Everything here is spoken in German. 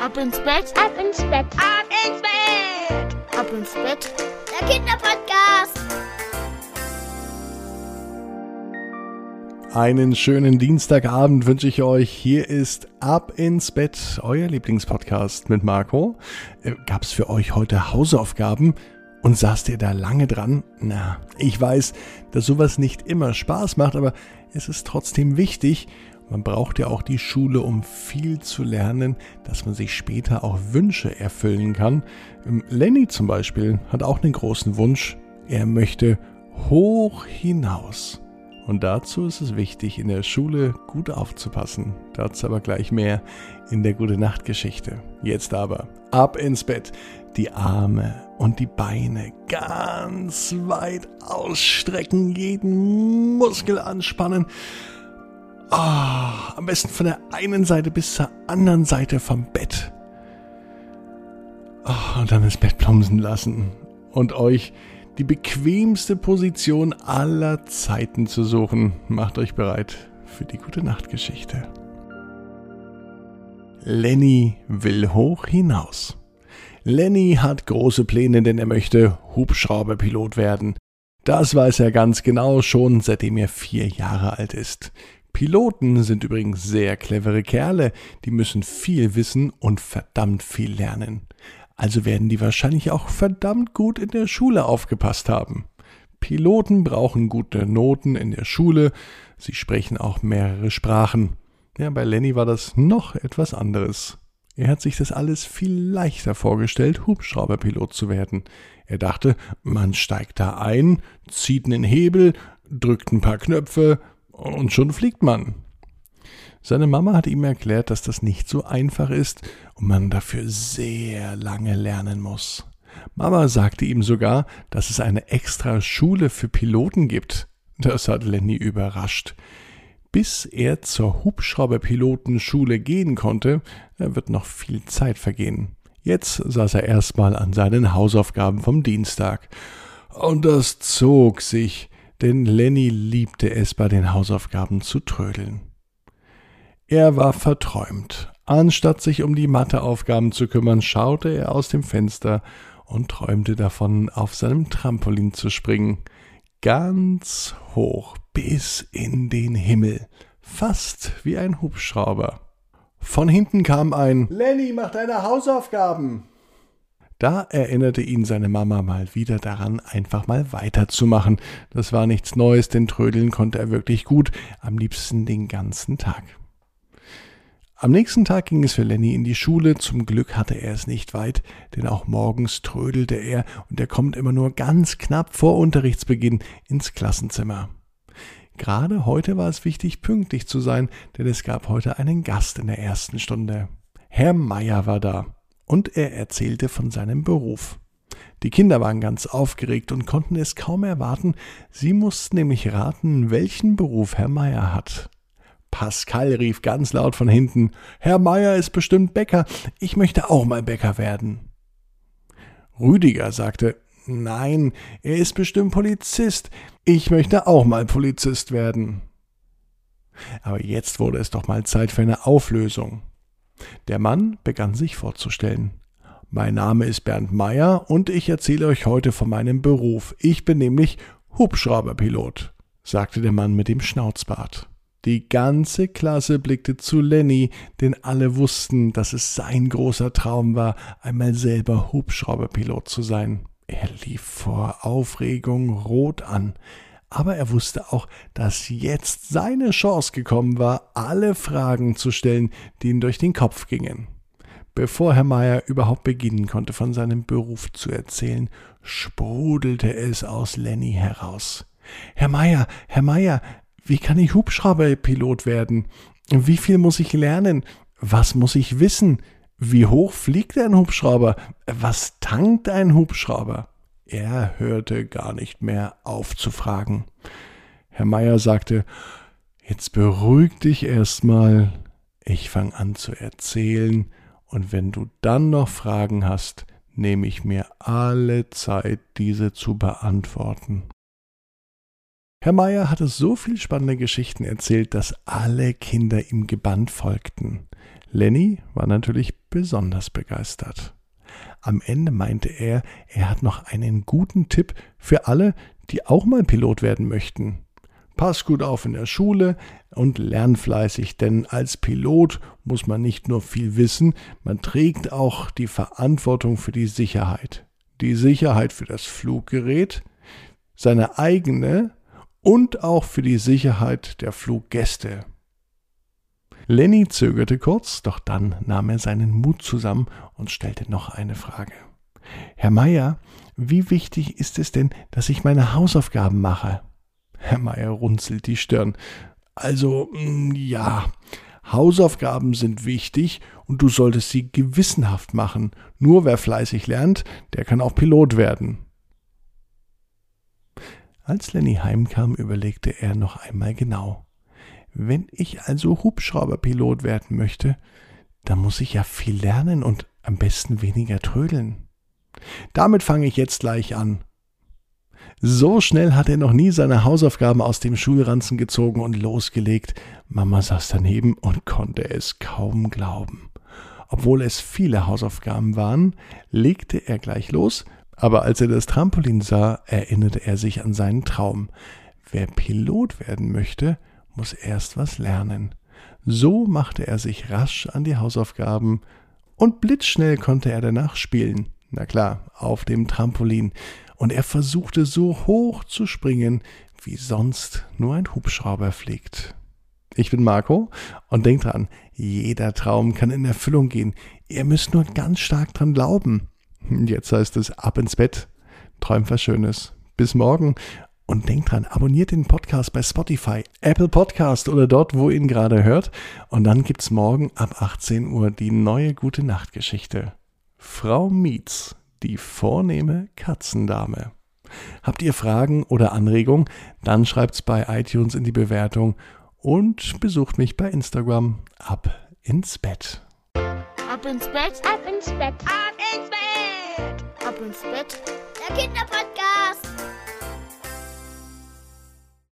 Ab ins Bett, Ab ins Bett. Ab ins Bett. ab ins Bett. Der Kinderpodcast. Einen schönen Dienstagabend wünsche ich euch. Hier ist Ab ins Bett, euer Lieblingspodcast mit Marco. Äh, Gab's für euch heute Hausaufgaben? Und saßt ihr da lange dran? Na, ich weiß, dass sowas nicht immer Spaß macht, aber es ist trotzdem wichtig. Man braucht ja auch die Schule, um viel zu lernen, dass man sich später auch Wünsche erfüllen kann. Ähm, Lenny zum Beispiel hat auch einen großen Wunsch. Er möchte hoch hinaus. Und dazu ist es wichtig, in der Schule gut aufzupassen. Dazu aber gleich mehr in der Gute Nacht Geschichte. Jetzt aber ab ins Bett, die Arme und die Beine ganz weit ausstrecken, jeden Muskel anspannen. Ah, am besten von der einen Seite bis zur anderen Seite vom Bett. Ah, und dann ins Bett plumpsen lassen und euch die bequemste Position aller Zeiten zu suchen. Macht euch bereit für die gute Nachtgeschichte. Lenny will hoch hinaus. Lenny hat große Pläne, denn er möchte Hubschrauberpilot werden. Das weiß er ganz genau schon, seitdem er vier Jahre alt ist. Piloten sind übrigens sehr clevere Kerle, die müssen viel wissen und verdammt viel lernen. Also werden die wahrscheinlich auch verdammt gut in der Schule aufgepasst haben. Piloten brauchen gute Noten in der Schule, sie sprechen auch mehrere Sprachen. Ja, bei Lenny war das noch etwas anderes. Er hat sich das alles viel leichter vorgestellt, Hubschrauberpilot zu werden. Er dachte, man steigt da ein, zieht einen Hebel, drückt ein paar Knöpfe und schon fliegt man. Seine Mama hat ihm erklärt, dass das nicht so einfach ist und man dafür sehr lange lernen muss. Mama sagte ihm sogar, dass es eine extra Schule für Piloten gibt. Das hat Lenny überrascht. Bis er zur Hubschrauberpilotenschule gehen konnte, wird noch viel Zeit vergehen. Jetzt saß er erstmal an seinen Hausaufgaben vom Dienstag. Und das zog sich, denn Lenny liebte es, bei den Hausaufgaben zu trödeln. Er war verträumt. Anstatt sich um die Matheaufgaben zu kümmern, schaute er aus dem Fenster und träumte davon, auf seinem Trampolin zu springen. Ganz hoch bis in den Himmel. Fast wie ein Hubschrauber. Von hinten kam ein Lenny, mach deine Hausaufgaben. Da erinnerte ihn seine Mama mal wieder daran, einfach mal weiterzumachen. Das war nichts Neues, denn trödeln konnte er wirklich gut, am liebsten den ganzen Tag. Am nächsten Tag ging es für Lenny in die Schule. Zum Glück hatte er es nicht weit, denn auch morgens trödelte er und er kommt immer nur ganz knapp vor Unterrichtsbeginn ins Klassenzimmer. Gerade heute war es wichtig, pünktlich zu sein, denn es gab heute einen Gast in der ersten Stunde. Herr Meier war da und er erzählte von seinem Beruf. Die Kinder waren ganz aufgeregt und konnten es kaum erwarten. Sie mussten nämlich raten, welchen Beruf Herr Meier hat. Pascal rief ganz laut von hinten, Herr Meier ist bestimmt Bäcker, ich möchte auch mal Bäcker werden. Rüdiger sagte, Nein, er ist bestimmt Polizist, ich möchte auch mal Polizist werden. Aber jetzt wurde es doch mal Zeit für eine Auflösung. Der Mann begann sich vorzustellen. Mein Name ist Bernd Meier und ich erzähle euch heute von meinem Beruf. Ich bin nämlich Hubschrauberpilot, sagte der Mann mit dem Schnauzbart. Die ganze Klasse blickte zu Lenny, denn alle wussten, dass es sein großer Traum war, einmal selber Hubschrauberpilot zu sein. Er lief vor Aufregung rot an, aber er wusste auch, dass jetzt seine Chance gekommen war, alle Fragen zu stellen, die ihm durch den Kopf gingen. Bevor Herr Meier überhaupt beginnen konnte, von seinem Beruf zu erzählen, sprudelte es aus Lenny heraus. Herr Meier, Herr Meier, wie kann ich Hubschrauberpilot werden? Wie viel muss ich lernen? Was muss ich wissen? Wie hoch fliegt ein Hubschrauber? Was tankt ein Hubschrauber? Er hörte gar nicht mehr auf zu fragen. Herr Meier sagte, Jetzt beruhig dich erstmal. Ich fange an zu erzählen, und wenn du dann noch Fragen hast, nehme ich mir alle Zeit, diese zu beantworten. Herr Meier hatte so viel spannende Geschichten erzählt, dass alle Kinder ihm gebannt folgten. Lenny war natürlich besonders begeistert. Am Ende meinte er, er hat noch einen guten Tipp für alle, die auch mal Pilot werden möchten. Pass gut auf in der Schule und lern fleißig, denn als Pilot muss man nicht nur viel wissen, man trägt auch die Verantwortung für die Sicherheit. Die Sicherheit für das Fluggerät, seine eigene und auch für die Sicherheit der Fluggäste. Lenny zögerte kurz, doch dann nahm er seinen Mut zusammen und stellte noch eine Frage. Herr Meier, wie wichtig ist es denn, dass ich meine Hausaufgaben mache? Herr Meier runzelt die Stirn. Also, mm, ja, Hausaufgaben sind wichtig und du solltest sie gewissenhaft machen. Nur wer fleißig lernt, der kann auch Pilot werden. Als Lenny heimkam, überlegte er noch einmal genau. Wenn ich also Hubschrauberpilot werden möchte, dann muss ich ja viel lernen und am besten weniger trödeln. Damit fange ich jetzt gleich an. So schnell hat er noch nie seine Hausaufgaben aus dem Schulranzen gezogen und losgelegt. Mama saß daneben und konnte es kaum glauben. Obwohl es viele Hausaufgaben waren, legte er gleich los, aber als er das Trampolin sah, erinnerte er sich an seinen Traum. Wer Pilot werden möchte, muss erst was lernen. So machte er sich rasch an die Hausaufgaben und blitzschnell konnte er danach spielen. Na klar, auf dem Trampolin. Und er versuchte so hoch zu springen, wie sonst nur ein Hubschrauber fliegt. Ich bin Marco und denkt dran, jeder Traum kann in Erfüllung gehen. Ihr müsst nur ganz stark dran glauben. Jetzt heißt es ab ins Bett. Träumt was Schönes. Bis morgen. Und denkt dran, abonniert den Podcast bei Spotify, Apple Podcast oder dort, wo ihr ihn gerade hört. Und dann gibt's morgen ab 18 Uhr die neue gute Nachtgeschichte. Frau Mietz, die vornehme Katzendame. Habt ihr Fragen oder Anregungen? Dann schreibt's bei iTunes in die Bewertung und besucht mich bei Instagram. Ab ins Bett. Ab ins Bett, Ab ins Bett. ab ins Bett. Ab ins Bett. Der Kinderpodcast.